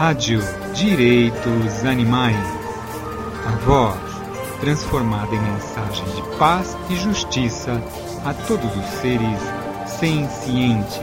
Rádio Direitos Animais. A voz transformada em mensagem de paz e justiça a todos os seres sencientes.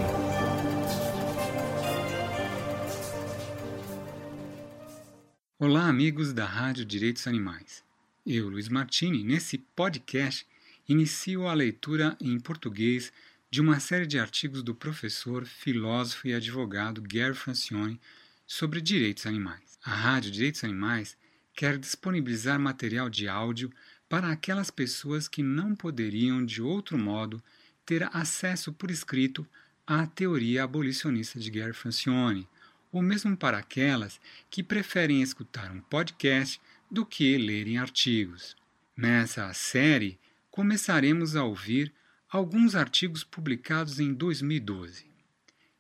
Olá, amigos da Rádio Direitos Animais. Eu, Luiz Martini, nesse podcast, inicio a leitura em português de uma série de artigos do professor, filósofo e advogado Gary Francione sobre direitos animais. A Rádio Direitos Animais quer disponibilizar material de áudio para aquelas pessoas que não poderiam, de outro modo, ter acesso por escrito à teoria abolicionista de Gary Francione, ou mesmo para aquelas que preferem escutar um podcast do que lerem artigos. Nessa série, começaremos a ouvir alguns artigos publicados em 2012.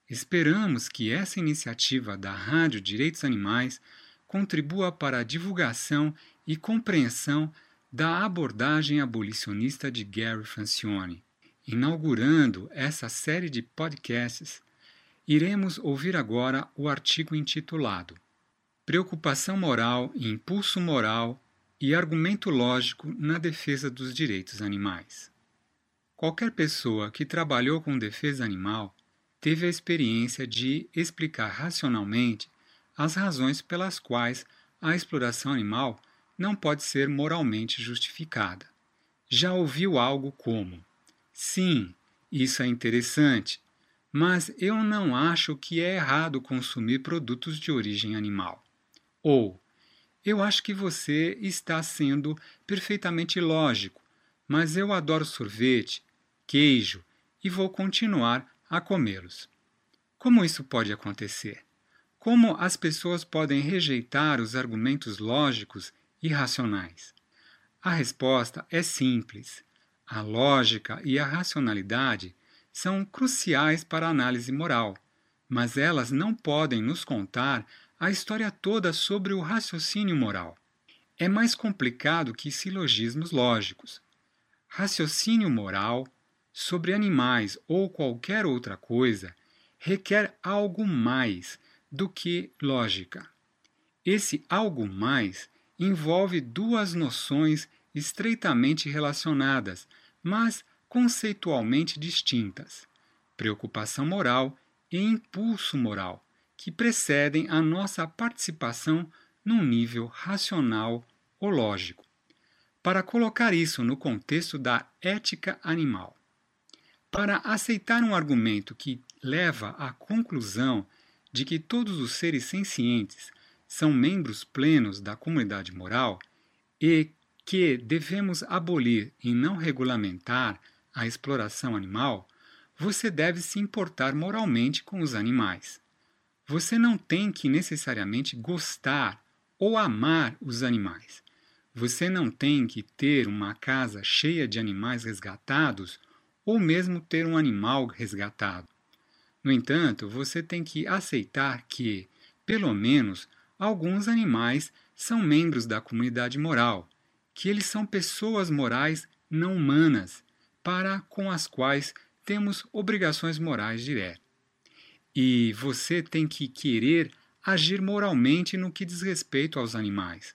Esperamos que essa iniciativa da Rádio Direitos Animais contribua para a divulgação e compreensão da abordagem abolicionista de Gary Francione. Inaugurando essa série de podcasts, iremos ouvir agora o artigo intitulado Preocupação Moral, Impulso Moral e Argumento Lógico na Defesa dos Direitos Animais. Qualquer pessoa que trabalhou com defesa animal teve a experiência de explicar racionalmente as razões pelas quais a exploração animal não pode ser moralmente justificada. Já ouviu algo como: Sim, isso é interessante, mas eu não acho que é errado consumir produtos de origem animal. Ou, eu acho que você está sendo perfeitamente lógico, mas eu adoro sorvete queijo e vou continuar a comê-los. Como isso pode acontecer? Como as pessoas podem rejeitar os argumentos lógicos e racionais? A resposta é simples. A lógica e a racionalidade são cruciais para a análise moral, mas elas não podem nos contar a história toda sobre o raciocínio moral. É mais complicado que silogismos lógicos. Raciocínio moral sobre animais ou qualquer outra coisa requer algo mais do que lógica. Esse algo mais envolve duas noções estreitamente relacionadas, mas conceitualmente distintas: preocupação moral e impulso moral, que precedem a nossa participação num nível racional ou lógico. Para colocar isso no contexto da ética animal, para aceitar um argumento que leva à conclusão de que todos os seres sencientes são membros plenos da comunidade moral e que devemos abolir e não regulamentar a exploração animal, você deve se importar moralmente com os animais. Você não tem que necessariamente gostar ou amar os animais. Você não tem que ter uma casa cheia de animais resgatados ou mesmo ter um animal resgatado. No entanto, você tem que aceitar que, pelo menos, alguns animais são membros da comunidade moral, que eles são pessoas morais não humanas, para com as quais temos obrigações morais diretas. E você tem que querer agir moralmente no que diz respeito aos animais.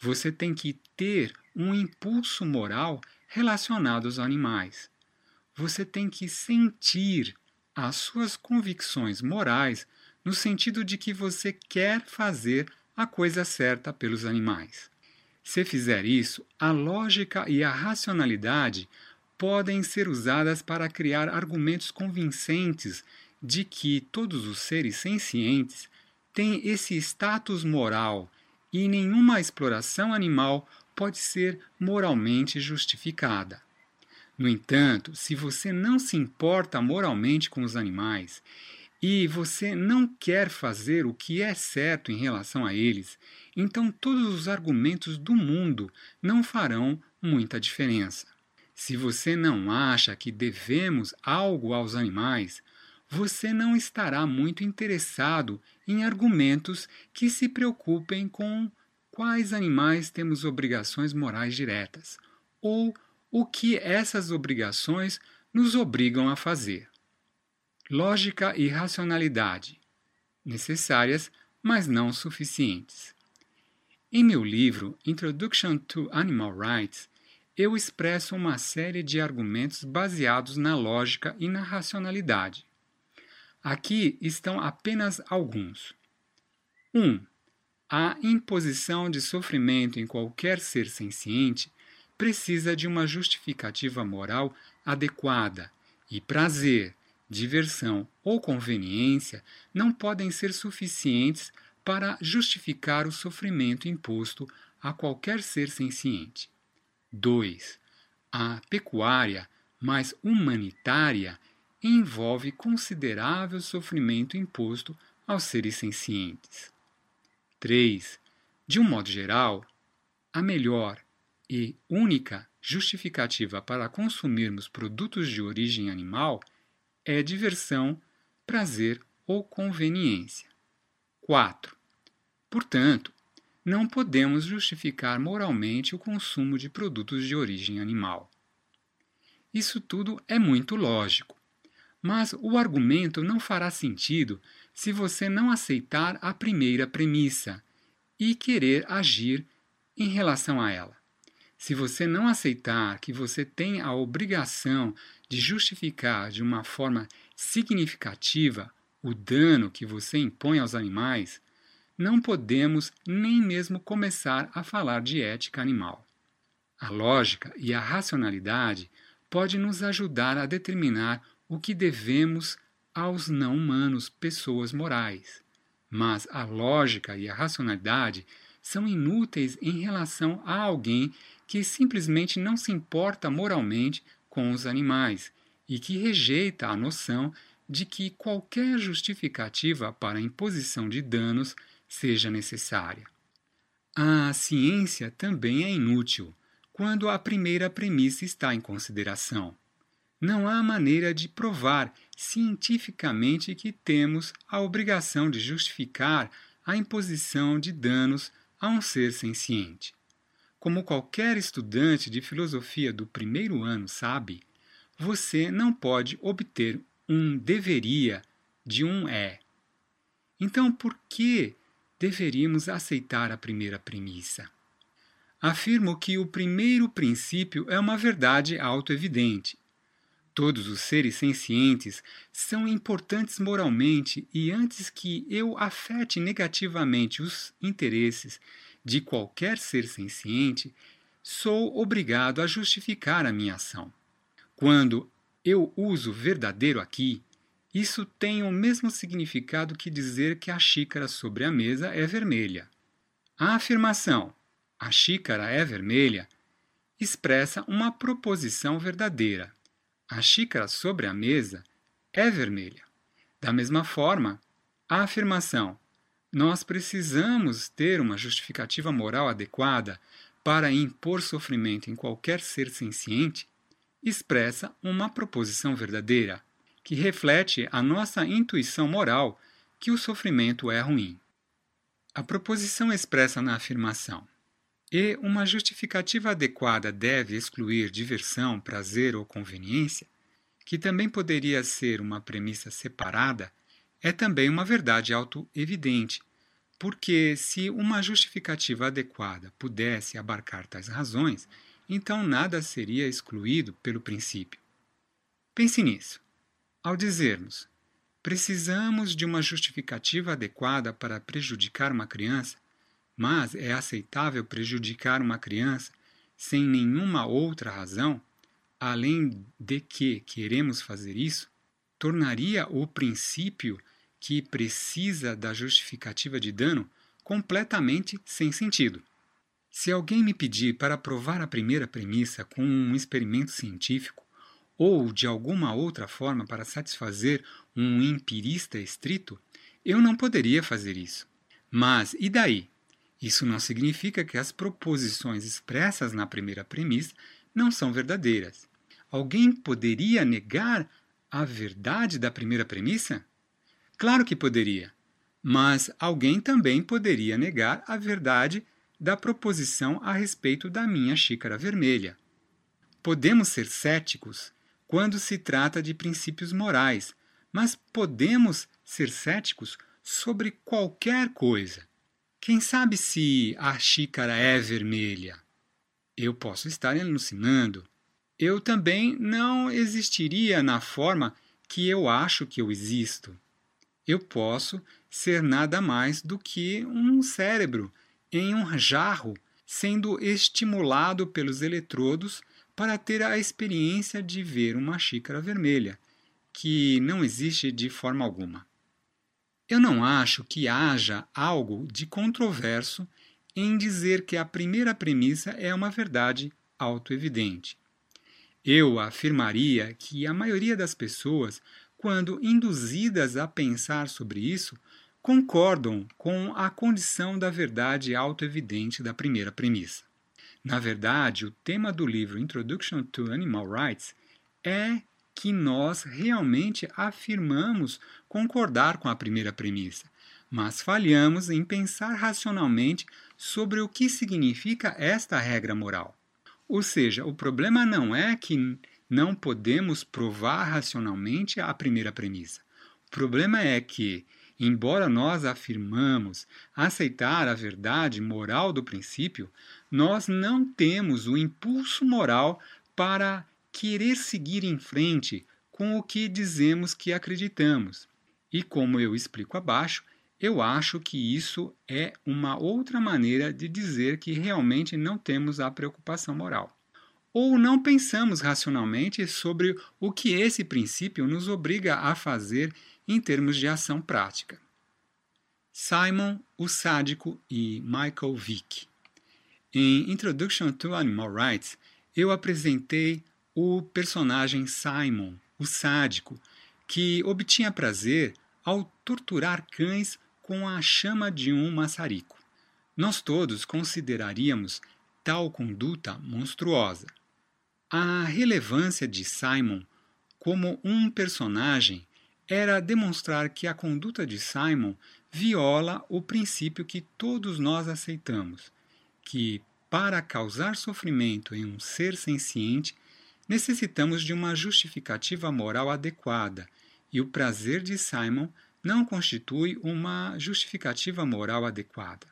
Você tem que ter um impulso moral relacionado aos animais você tem que sentir as suas convicções morais no sentido de que você quer fazer a coisa certa pelos animais. Se fizer isso, a lógica e a racionalidade podem ser usadas para criar argumentos convincentes de que todos os seres sencientes têm esse status moral e nenhuma exploração animal pode ser moralmente justificada. No entanto, se você não se importa moralmente com os animais e você não quer fazer o que é certo em relação a eles, então todos os argumentos do mundo não farão muita diferença. Se você não acha que devemos algo aos animais, você não estará muito interessado em argumentos que se preocupem com quais animais temos obrigações morais diretas ou o que essas obrigações nos obrigam a fazer. Lógica e racionalidade necessárias mas não suficientes. Em meu livro Introduction to Animal Rights, eu expresso uma série de argumentos baseados na lógica e na racionalidade. Aqui estão apenas alguns. 1. Um, a imposição de sofrimento em qualquer ser senciente precisa de uma justificativa moral adequada, e prazer, diversão ou conveniência não podem ser suficientes para justificar o sofrimento imposto a qualquer ser senciente. 2. A pecuária mais humanitária envolve considerável sofrimento imposto aos seres sencientes. 3. De um modo geral, a melhor e única justificativa para consumirmos produtos de origem animal é diversão, prazer ou conveniência. 4. Portanto, não podemos justificar moralmente o consumo de produtos de origem animal. Isso tudo é muito lógico, mas o argumento não fará sentido se você não aceitar a primeira premissa e querer agir em relação a ela. Se você não aceitar que você tem a obrigação de justificar de uma forma significativa o dano que você impõe aos animais, não podemos nem mesmo começar a falar de ética animal. A lógica e a racionalidade podem nos ajudar a determinar o que devemos aos não humanos, pessoas morais. Mas a lógica e a racionalidade são inúteis em relação a alguém que simplesmente não se importa moralmente com os animais e que rejeita a noção de que qualquer justificativa para a imposição de danos seja necessária. A ciência também é inútil quando a primeira premissa está em consideração. Não há maneira de provar cientificamente que temos a obrigação de justificar a imposição de danos a um ser senciente. Como qualquer estudante de filosofia do primeiro ano sabe, você não pode obter um deveria de um é. Então, por que deveríamos aceitar a primeira premissa? Afirmo que o primeiro princípio é uma verdade autoevidente. Todos os seres sencientes são importantes moralmente e antes que eu afete negativamente os interesses de qualquer ser senciente, sou obrigado a justificar a minha ação. Quando eu uso verdadeiro aqui, isso tem o mesmo significado que dizer que a xícara sobre a mesa é vermelha. A afirmação a xícara é vermelha expressa uma proposição verdadeira. A xícara sobre a mesa é vermelha. Da mesma forma, a afirmação nós precisamos ter uma justificativa moral adequada para impor sofrimento em qualquer ser senciente, expressa uma proposição verdadeira, que reflete a nossa intuição moral que o sofrimento é ruim. A proposição expressa na afirmação e uma justificativa adequada deve excluir diversão, prazer ou conveniência, que também poderia ser uma premissa separada é também uma verdade auto-evidente, porque se uma justificativa adequada pudesse abarcar tais razões, então nada seria excluído pelo princípio. Pense nisso. Ao dizermos precisamos de uma justificativa adequada para prejudicar uma criança, mas é aceitável prejudicar uma criança sem nenhuma outra razão, além de que queremos fazer isso, tornaria o princípio que precisa da justificativa de dano completamente sem sentido. Se alguém me pedir para provar a primeira premissa com um experimento científico, ou de alguma outra forma para satisfazer um empirista estrito, eu não poderia fazer isso. Mas e daí? Isso não significa que as proposições expressas na primeira premissa não são verdadeiras. Alguém poderia negar a verdade da primeira premissa? Claro que poderia, mas alguém também poderia negar a verdade da proposição a respeito da minha xícara vermelha. Podemos ser céticos quando se trata de princípios morais, mas podemos ser céticos sobre qualquer coisa. Quem sabe se a xícara é vermelha? Eu posso estar alucinando. Eu também não existiria na forma que eu acho que eu existo. Eu posso ser nada mais do que um cérebro em um jarro sendo estimulado pelos eletrodos para ter a experiência de ver uma xícara vermelha, que não existe de forma alguma. Eu não acho que haja algo de controverso em dizer que a primeira premissa é uma verdade autoevidente. Eu afirmaria que a maioria das pessoas, quando induzidas a pensar sobre isso, concordam com a condição da verdade autoevidente da primeira premissa. Na verdade, o tema do livro Introduction to Animal Rights é que nós realmente afirmamos concordar com a primeira premissa, mas falhamos em pensar racionalmente sobre o que significa esta regra moral. Ou seja, o problema não é que não podemos provar racionalmente a primeira premissa. O problema é que, embora nós afirmamos aceitar a verdade moral do princípio, nós não temos o impulso moral para querer seguir em frente com o que dizemos que acreditamos. E como eu explico abaixo, eu acho que isso é uma outra maneira de dizer que realmente não temos a preocupação moral. Ou não pensamos racionalmente sobre o que esse princípio nos obriga a fazer em termos de ação prática. Simon, o sádico e Michael Vick. Em Introduction to Animal Rights, eu apresentei o personagem Simon, o sádico, que obtinha prazer ao torturar cães com a chama de um maçarico. Nós todos consideraríamos tal conduta monstruosa. A relevância de Simon como um personagem era demonstrar que a conduta de Simon viola o princípio que todos nós aceitamos, que para causar sofrimento em um ser senciente necessitamos de uma justificativa moral adequada, e o prazer de Simon não constitui uma justificativa moral adequada.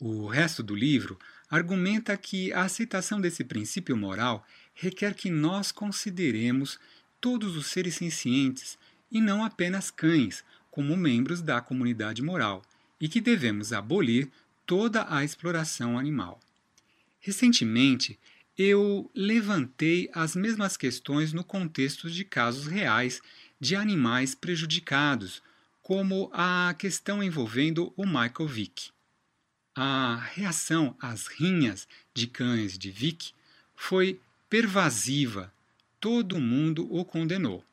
O resto do livro argumenta que a aceitação desse princípio moral requer que nós consideremos todos os seres sencientes e não apenas cães como membros da comunidade moral, e que devemos abolir toda a exploração animal. Recentemente, eu levantei as mesmas questões no contexto de casos reais de animais prejudicados, como a questão envolvendo o Michael Vick. A reação às rinhas de cães de Vick foi pervasiva, todo mundo o condenou.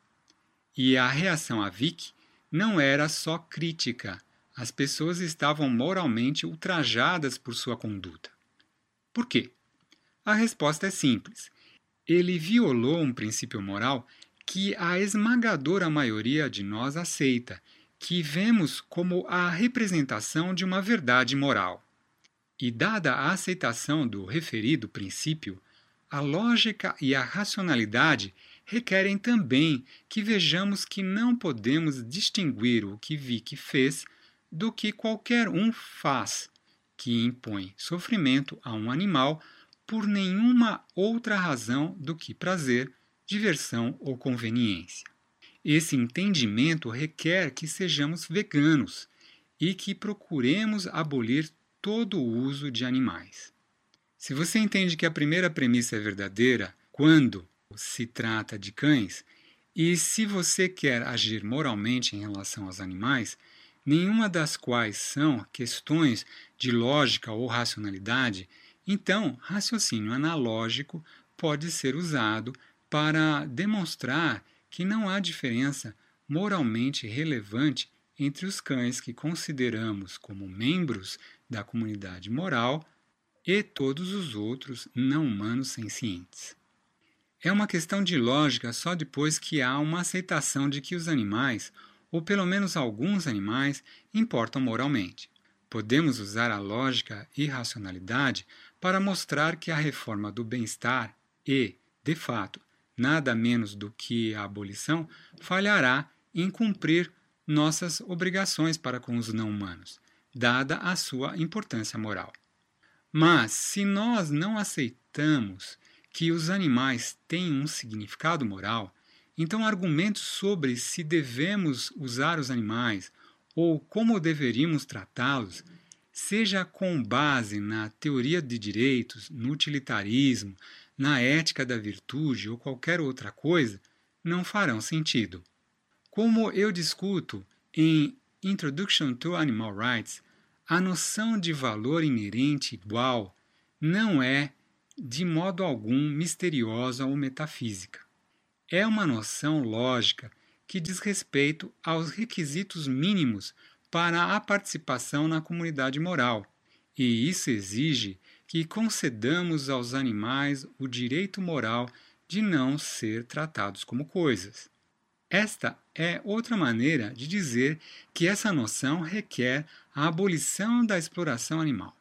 E a reação a Vick não era só crítica, as pessoas estavam moralmente ultrajadas por sua conduta. Por quê? A resposta é simples. Ele violou um princípio moral que a esmagadora maioria de nós aceita, que vemos como a representação de uma verdade moral. E, dada a aceitação do referido princípio, a lógica e a racionalidade requerem também que vejamos que não podemos distinguir o que Vick fez do que qualquer um faz, que impõe sofrimento a um animal por nenhuma outra razão do que prazer, diversão ou conveniência. Esse entendimento requer que sejamos veganos e que procuremos abolir todo o uso de animais. Se você entende que a primeira premissa é verdadeira quando se trata de cães, e se você quer agir moralmente em relação aos animais, nenhuma das quais são questões de lógica ou racionalidade, então, raciocínio analógico pode ser usado para demonstrar que não há diferença moralmente relevante entre os cães que consideramos como membros da comunidade moral e todos os outros não humanos sencientes. É uma questão de lógica só depois que há uma aceitação de que os animais, ou pelo menos alguns animais, importam moralmente. Podemos usar a lógica e racionalidade para mostrar que a reforma do bem-estar e, de fato, nada menos do que a abolição, falhará em cumprir nossas obrigações para com os não-humanos, dada a sua importância moral. Mas, se nós não aceitamos que os animais têm um significado moral, então argumentos sobre se devemos usar os animais ou como deveríamos tratá-los, seja com base na teoria de direitos, no utilitarismo, na ética da virtude ou qualquer outra coisa, não farão sentido. Como eu discuto em Introduction to Animal Rights, a noção de valor inerente igual não é, de modo algum, misteriosa ou metafísica. É uma noção lógica que diz respeito aos requisitos mínimos para a participação na comunidade moral, e isso exige que concedamos aos animais o direito moral de não ser tratados como coisas. Esta é outra maneira de dizer que essa noção requer a abolição da exploração animal.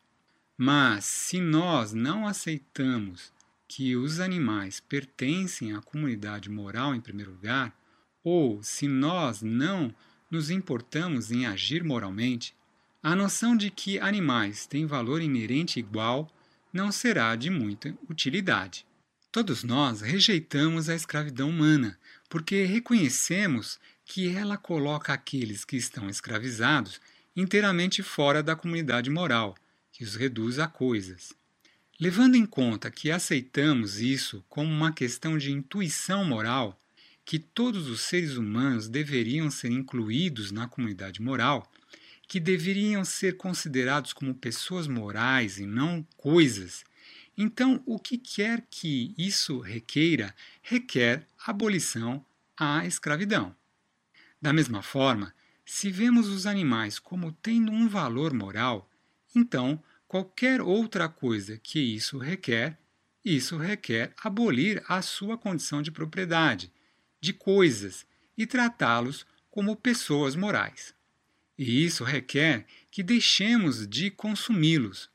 Mas, se nós não aceitamos que os animais pertencem à comunidade moral em primeiro lugar, ou se nós não nos importamos em agir moralmente, a noção de que animais têm valor inerente igual não será de muita utilidade. Todos nós rejeitamos a escravidão humana, porque reconhecemos que ela coloca aqueles que estão escravizados inteiramente fora da comunidade moral, que os reduz a coisas. Levando em conta que aceitamos isso como uma questão de intuição moral, que todos os seres humanos deveriam ser incluídos na comunidade moral, que deveriam ser considerados como pessoas morais e não coisas, então o que quer que isso requeira, requer abolição à escravidão. Da mesma forma, se vemos os animais como tendo um valor moral, então qualquer outra coisa que isso requer, isso requer abolir a sua condição de propriedade, de coisas, e tratá-los como pessoas morais. E isso requer que deixemos de consumi-los.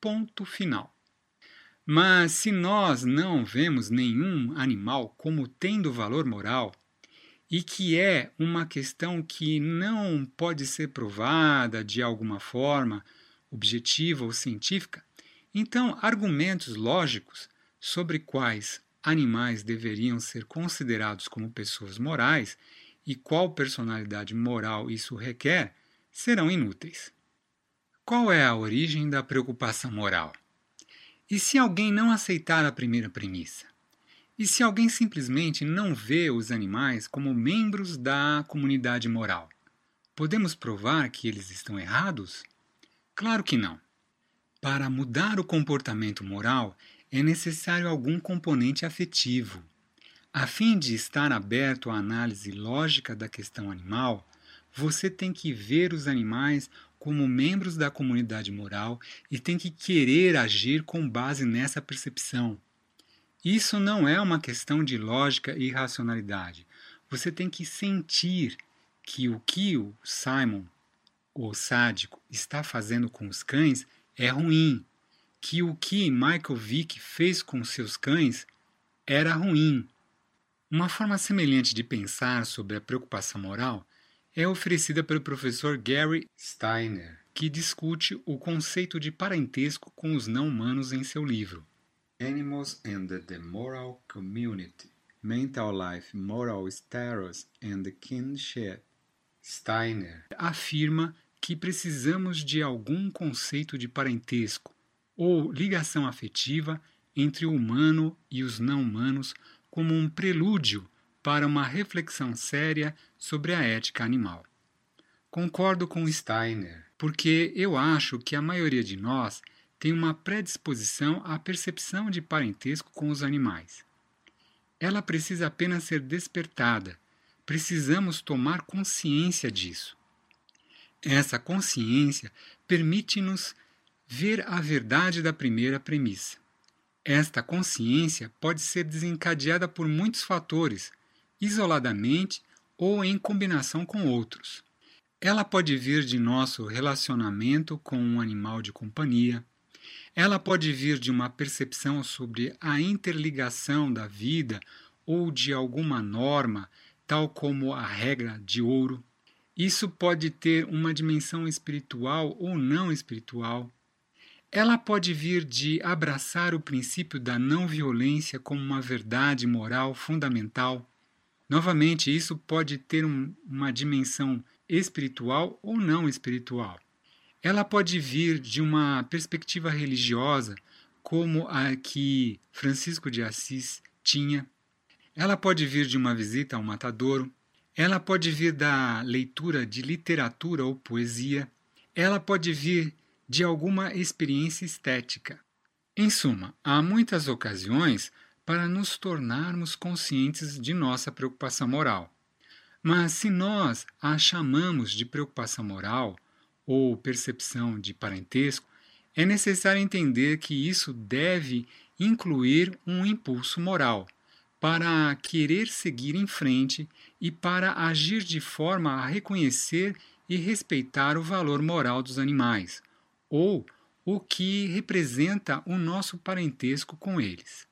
Ponto final. Mas se nós não vemos nenhum animal como tendo valor moral, e que é uma questão que não pode ser provada de alguma forma, objetiva ou científica, então argumentos lógicos sobre quais animais deveriam ser considerados como pessoas morais e qual personalidade moral isso requer serão inúteis. Qual é a origem da preocupação moral? E se alguém não aceitar a primeira premissa? E se alguém simplesmente não vê os animais como membros da comunidade moral? Podemos provar que eles estão errados? Claro que não. Para mudar o comportamento moral, é necessário algum componente afetivo. A fim de estar aberto à análise lógica da questão animal, você tem que ver os animais como membros da comunidade moral e tem que querer agir com base nessa percepção. Isso não é uma questão de lógica e racionalidade. Você tem que sentir que o que o Simon, o sádico, está fazendo com os cães é ruim, que o que Michael Vick fez com seus cães era ruim. Uma forma semelhante de pensar sobre a preocupação moral é oferecida pelo professor Gary Steiner, que discute o conceito de parentesco com os não-humanos em seu livro Animals and the Moral Community, Mental Life, Moral Status and Kinship. Steiner afirma que precisamos de algum conceito de parentesco ou ligação afetiva entre o humano e os não-humanos como um prelúdio para uma reflexão séria sobre a ética animal. Concordo com Steiner, porque eu acho que a maioria de nós tem uma predisposição à percepção de parentesco com os animais. Ela precisa apenas ser despertada. Precisamos tomar consciência disso. Essa consciência permite-nos ver a verdade da primeira premissa. Esta consciência pode ser desencadeada por muitos fatores, isoladamente ou em combinação com outros. Ela pode vir de nosso relacionamento com um animal de companhia, ela pode vir de uma percepção sobre a interligação da vida ou de alguma norma, tal como a regra de ouro. Isso pode ter uma dimensão espiritual ou não espiritual. Ela pode vir de abraçar o princípio da não violência como uma verdade moral fundamental. Novamente, isso pode ter um, uma dimensão espiritual ou não espiritual. Ela pode vir de uma perspectiva religiosa, como a que Francisco de Assis tinha. Ela pode vir de uma visita ao matadouro. Ela pode vir da leitura de literatura ou poesia. Ela pode vir de alguma experiência estética. Em suma, há muitas ocasiões para nos tornarmos conscientes de nossa preocupação moral. Mas se nós a chamamos de preocupação moral ou percepção de parentesco, é necessário entender que isso deve incluir um impulso moral para querer seguir em frente e para agir de forma a reconhecer e respeitar o valor moral dos animais, ou o que representa o nosso parentesco com eles.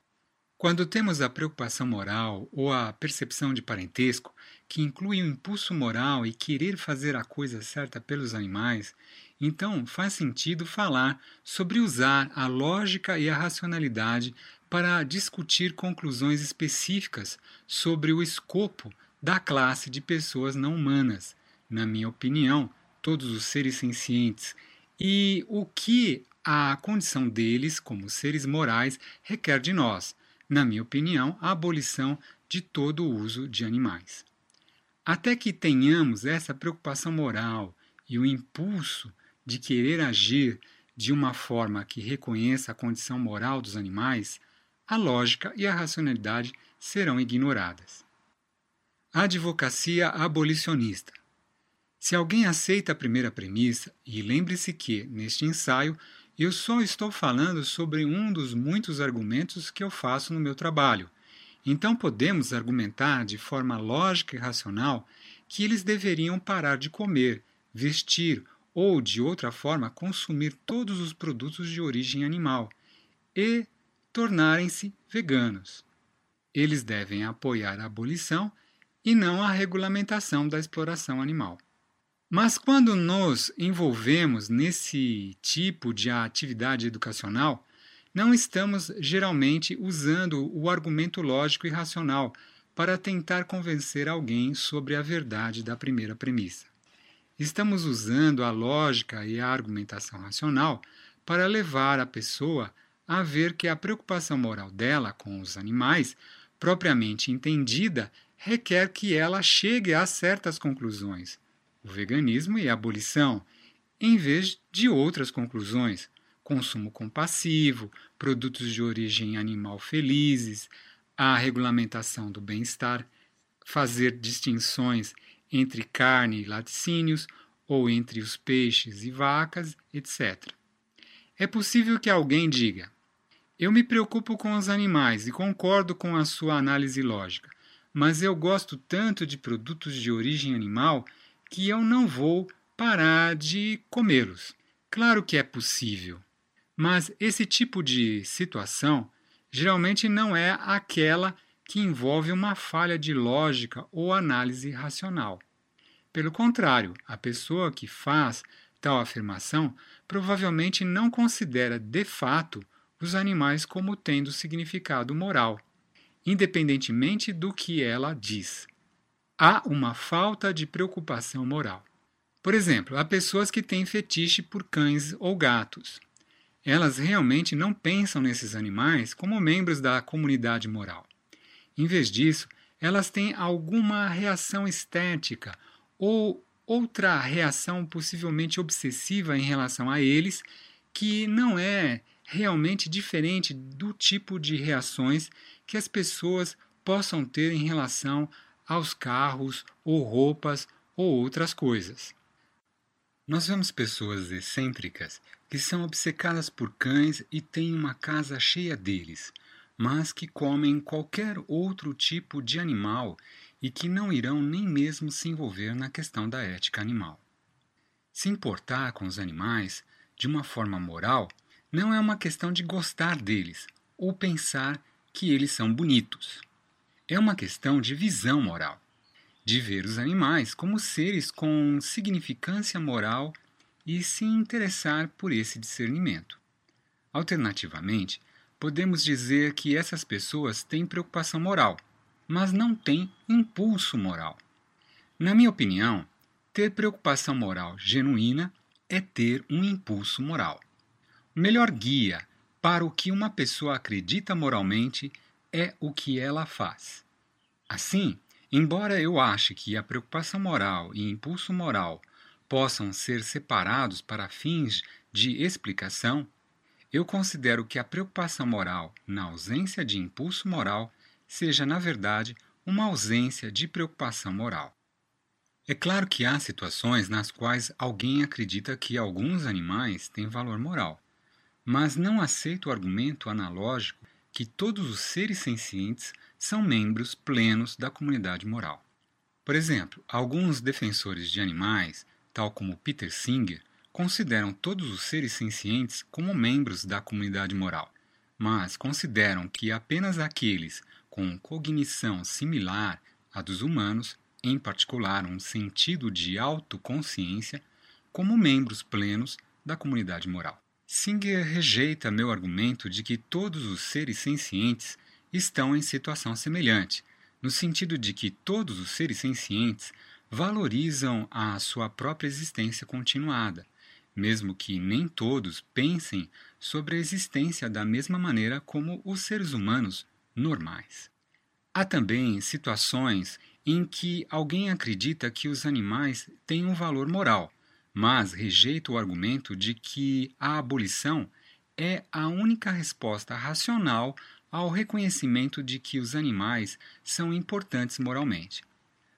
Quando temos a preocupação moral ou a percepção de parentesco, que inclui o impulso moral e querer fazer a coisa certa pelos animais, então faz sentido falar sobre usar a lógica e a racionalidade para discutir conclusões específicas sobre o escopo da classe de pessoas não humanas, na minha opinião, todos os seres sencientes, e o que a condição deles, como seres morais, requer de nós na minha opinião, a abolição de todo o uso de animais. Até que tenhamos essa preocupação moral e o impulso de querer agir de uma forma que reconheça a condição moral dos animais, a lógica e a racionalidade serão ignoradas. Advocacia abolicionista. Se alguém aceita a primeira premissa, e lembre-se que, neste ensaio, eu só estou falando sobre um dos muitos argumentos que eu faço no meu trabalho. Então podemos argumentar de forma lógica e racional que eles deveriam parar de comer, vestir ou, de outra forma, consumir todos os produtos de origem animal e tornarem-se veganos. Eles devem apoiar a abolição e não a regulamentação da exploração animal. Mas quando nos envolvemos nesse tipo de atividade educacional, não estamos geralmente usando o argumento lógico e racional para tentar convencer alguém sobre a verdade da primeira premissa. Estamos usando a lógica e a argumentação racional para levar a pessoa a ver que a preocupação moral dela com os animais, propriamente entendida, requer que ela chegue a certas conclusões o veganismo e a abolição, em vez de outras conclusões, consumo compassivo, produtos de origem animal felizes, a regulamentação do bem-estar, fazer distinções entre carne e laticínios ou entre os peixes e vacas, etc. É possível que alguém diga: Eu me preocupo com os animais e concordo com a sua análise lógica, mas eu gosto tanto de produtos de origem animal que eu não vou parar de comê-los. Claro que é possível, mas esse tipo de situação geralmente não é aquela que envolve uma falha de lógica ou análise racional. Pelo contrário, a pessoa que faz tal afirmação provavelmente não considera de fato os animais como tendo significado moral, independentemente do que ela diz há uma falta de preocupação moral. Por exemplo, há pessoas que têm fetiche por cães ou gatos. Elas realmente não pensam nesses animais como membros da comunidade moral. Em vez disso, elas têm alguma reação estética ou outra reação possivelmente obsessiva em relação a eles, que não é realmente diferente do tipo de reações que as pessoas possam ter em relação aos carros ou roupas ou outras coisas. Nós vemos pessoas excêntricas que são obcecadas por cães e têm uma casa cheia deles, mas que comem qualquer outro tipo de animal e que não irão nem mesmo se envolver na questão da ética animal. Se importar com os animais de uma forma moral não é uma questão de gostar deles ou pensar que eles são bonitos é uma questão de visão moral. de ver os animais como seres com significância moral e se interessar por esse discernimento. Alternativamente, podemos dizer que essas pessoas têm preocupação moral, mas não têm impulso moral. Na minha opinião, ter preocupação moral genuína é ter um impulso moral. O melhor guia para o que uma pessoa acredita moralmente é o que ela faz. Assim, embora eu ache que a preocupação moral e impulso moral possam ser separados para fins de explicação, eu considero que a preocupação moral, na ausência de impulso moral, seja, na verdade, uma ausência de preocupação moral. É claro que há situações nas quais alguém acredita que alguns animais têm valor moral, mas não aceita o argumento analógico que todos os seres sencientes são membros plenos da comunidade moral. Por exemplo, alguns defensores de animais, tal como Peter Singer, consideram todos os seres sencientes como membros da comunidade moral, mas consideram que apenas aqueles com cognição similar à dos humanos, em particular um sentido de autoconsciência, como membros plenos da comunidade moral. Singer rejeita meu argumento de que todos os seres sencientes estão em situação semelhante, no sentido de que todos os seres sencientes valorizam a sua própria existência continuada, mesmo que nem todos pensem sobre a existência da mesma maneira como os seres humanos normais. Há também situações em que alguém acredita que os animais têm um valor moral, mas rejeita o argumento de que a abolição é a única resposta racional ao reconhecimento de que os animais são importantes moralmente.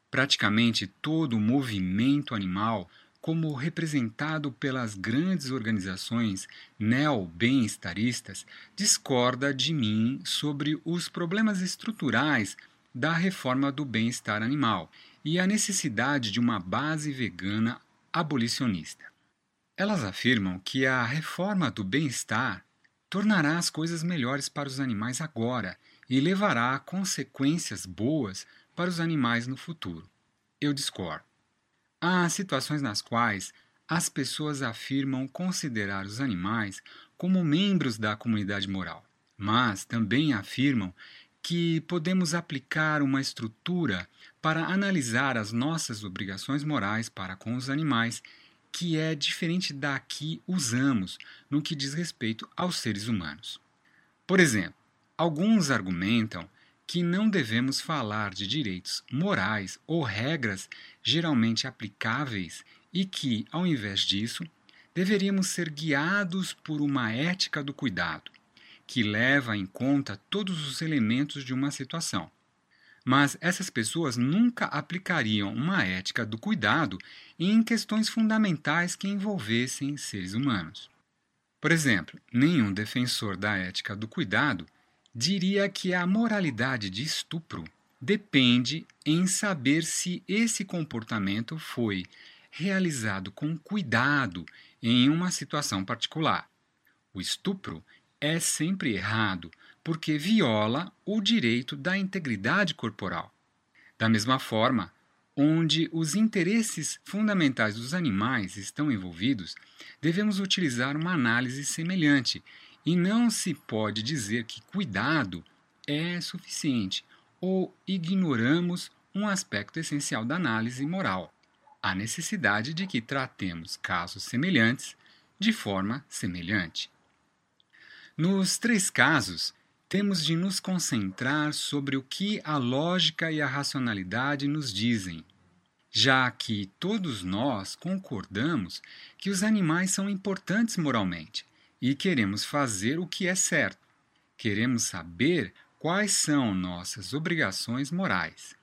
Praticamente todo o movimento animal como representado pelas grandes organizações neo-bem-estaristas, discorda de mim sobre os problemas estruturais da reforma do bem-estar animal e a necessidade de uma base vegana abolicionista. Elas afirmam que a reforma do bem-estar tornará as coisas melhores para os animais agora e levará a consequências boas para os animais no futuro. Eu discordo. Há situações nas quais as pessoas afirmam considerar os animais como membros da comunidade moral, mas também afirmam que podemos aplicar uma estrutura para analisar as nossas obrigações morais para com os animais que é diferente da que usamos no que diz respeito aos seres humanos. Por exemplo, alguns argumentam que não devemos falar de direitos morais ou regras geralmente aplicáveis e que, ao invés disso, deveríamos ser guiados por uma ética do cuidado, que leva em conta todos os elementos de uma situação. Mas essas pessoas nunca aplicariam uma ética do cuidado em questões fundamentais que envolvessem seres humanos. Por exemplo, nenhum defensor da ética do cuidado diria que a moralidade de estupro depende em saber se esse comportamento foi realizado com cuidado em uma situação particular. O estupro é sempre errado porque viola o direito da integridade corporal. Da mesma forma, onde os interesses fundamentais dos animais estão envolvidos, devemos utilizar uma análise semelhante e não se pode dizer que cuidado é suficiente ou ignoramos um aspecto essencial da análise moral, a necessidade de que tratemos casos semelhantes de forma semelhante. Nos três casos, temos de nos concentrar sobre o que a lógica e a racionalidade nos dizem, já que todos nós concordamos que os animais são importantes moralmente e queremos fazer o que é certo. Queremos saber quais são nossas obrigações morais.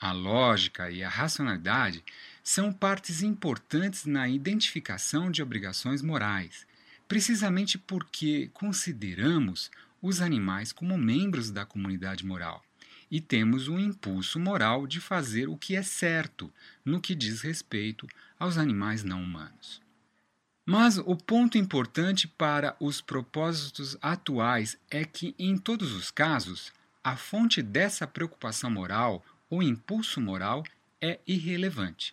A lógica e a racionalidade são partes importantes na identificação de obrigações morais, precisamente porque consideramos os animais como membros da comunidade moral e temos o impulso moral de fazer o que é certo no que diz respeito aos animais não humanos. Mas o ponto importante para os propósitos atuais é que, em todos os casos, a fonte dessa preocupação moral, o impulso moral, é irrelevante.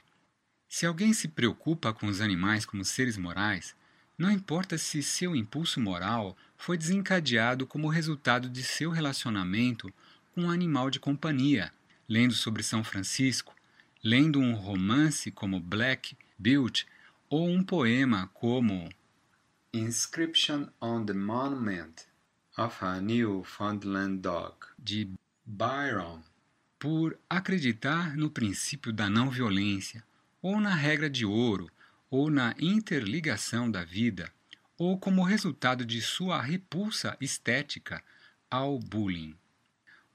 Se alguém se preocupa com os animais como seres morais, não importa se seu impulso moral foi desencadeado como resultado de seu relacionamento com um animal de companhia, lendo sobre São Francisco, lendo um romance como Black Butte ou um poema como Inscription on the Monument of a Newfoundland Dog, de Byron, por acreditar no princípio da não violência, ou na regra de ouro, ou na interligação da vida, ou como resultado de sua repulsa estética ao bullying.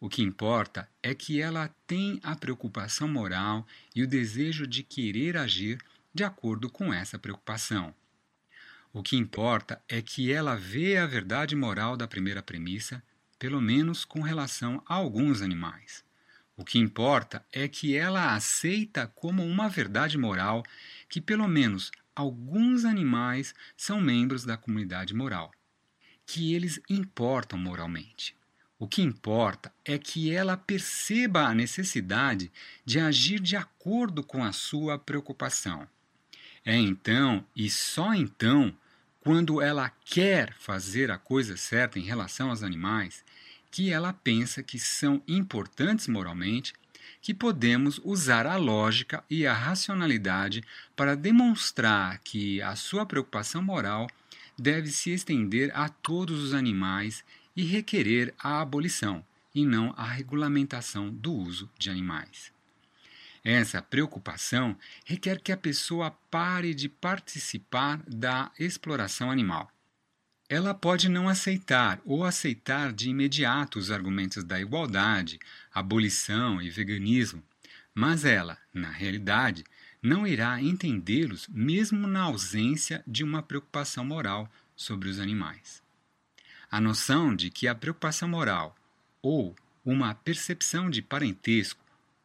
O que importa é que ela tem a preocupação moral e o desejo de querer agir de acordo com essa preocupação. O que importa é que ela vê a verdade moral da primeira premissa, pelo menos com relação a alguns animais. O que importa é que ela aceita como uma verdade moral que pelo menos alguns animais são membros da comunidade moral, que eles importam moralmente. O que importa é que ela perceba a necessidade de agir de acordo com a sua preocupação. É então e só então, quando ela quer fazer a coisa certa em relação aos animais, que ela pensa que são importantes moralmente, que podemos usar a lógica e a racionalidade para demonstrar que a sua preocupação moral deve se estender a todos os animais e requerer a abolição, e não a regulamentação do uso de animais. Essa preocupação requer que a pessoa pare de participar da exploração animal. Ela pode não aceitar ou aceitar de imediato os argumentos da igualdade, abolição e veganismo, mas ela, na realidade, não irá entendê-los mesmo na ausência de uma preocupação moral sobre os animais. A noção de que a preocupação moral, ou uma percepção de parentesco,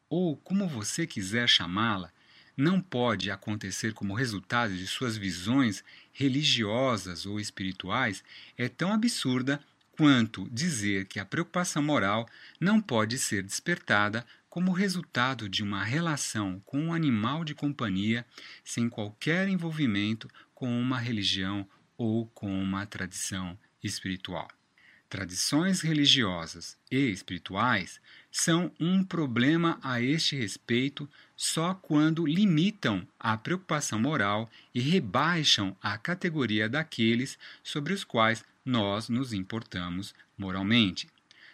ou como você quiser chamá-la, não pode acontecer como resultado de suas visões religiosas ou espirituais é tão absurda quanto dizer que a preocupação moral não pode ser despertada como resultado de uma relação com um animal de companhia sem qualquer envolvimento com uma religião ou com uma tradição espiritual. Tradições religiosas e espirituais são um problema a este respeito só quando limitam a preocupação moral e rebaixam a categoria daqueles sobre os quais nós nos importamos moralmente.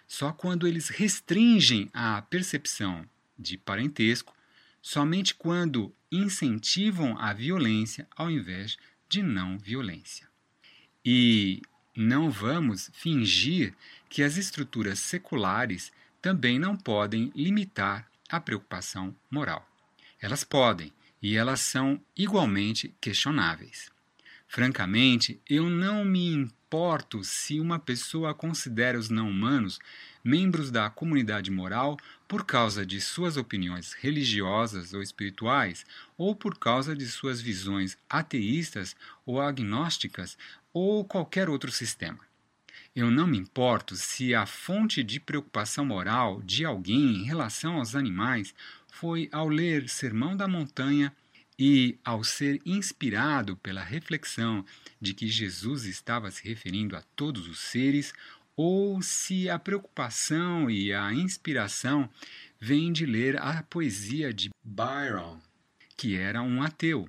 Só quando eles restringem a percepção de parentesco, somente quando incentivam a violência ao invés de não violência. E não vamos fingir que as estruturas seculares também não podem limitar a preocupação moral. Elas podem, e elas são igualmente questionáveis. Francamente, eu não me importo se uma pessoa considera os não-humanos membros da comunidade moral por causa de suas opiniões religiosas ou espirituais, ou por causa de suas visões ateístas ou agnósticas, ou qualquer outro sistema. Eu não me importo se a fonte de preocupação moral de alguém em relação aos animais foi ao ler Sermão da Montanha e ao ser inspirado pela reflexão de que Jesus estava se referindo a todos os seres, ou se a preocupação e a inspiração vêm de ler a poesia de Byron, que era um ateu,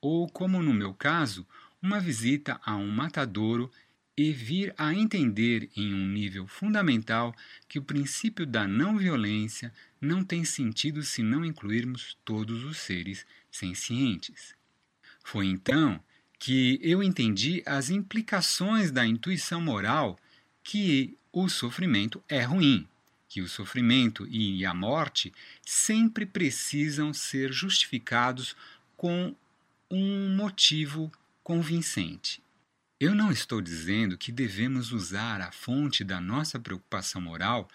ou, como no meu caso, uma visita a um matadouro e vir a entender em um nível fundamental que o princípio da não violência não tem sentido se não incluirmos todos os seres sencientes. Foi então que eu entendi as implicações da intuição moral que o sofrimento é ruim, que o sofrimento e a morte sempre precisam ser justificados com um motivo convincente. Eu não estou dizendo que devemos usar a fonte da nossa preocupação moral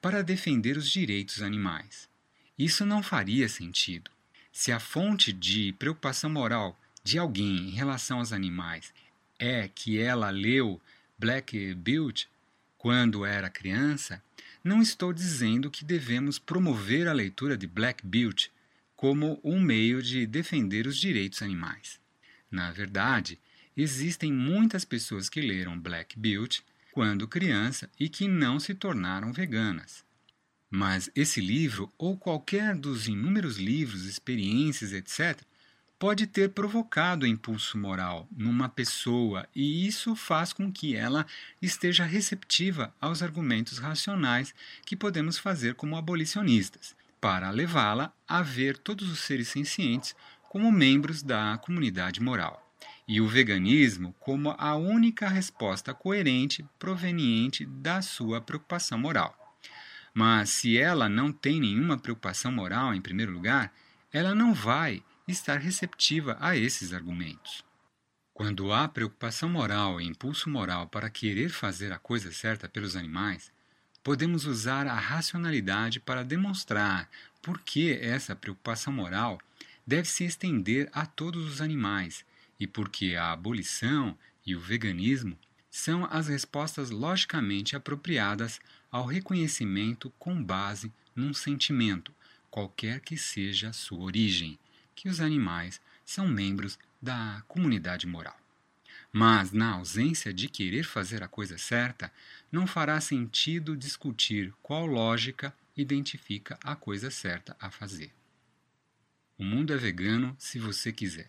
para defender os direitos animais. Isso não faria sentido. Se a fonte de preocupação moral de alguém em relação aos animais é que ela leu Black Butte quando era criança, não estou dizendo que devemos promover a leitura de Black Butte como um meio de defender os direitos animais. Na verdade, existem muitas pessoas que leram Black Built quando criança e que não se tornaram veganas. Mas esse livro, ou qualquer dos inúmeros livros, experiências, etc., pode ter provocado impulso moral numa pessoa e isso faz com que ela esteja receptiva aos argumentos racionais que podemos fazer como abolicionistas, para levá-la a ver todos os seres sencientes como membros da comunidade moral e o veganismo como a única resposta coerente proveniente da sua preocupação moral. Mas se ela não tem nenhuma preocupação moral em primeiro lugar, ela não vai estar receptiva a esses argumentos. Quando há preocupação moral e impulso moral para querer fazer a coisa certa pelos animais, podemos usar a racionalidade para demonstrar por que essa preocupação moral deve se estender a todos os animais e porque a abolição e o veganismo são as respostas logicamente apropriadas ao reconhecimento com base num sentimento, qualquer que seja a sua origem, que os animais são membros da comunidade moral. Mas, na ausência de querer fazer a coisa certa, não fará sentido discutir qual lógica identifica a coisa certa a fazer. O mundo é vegano se você quiser.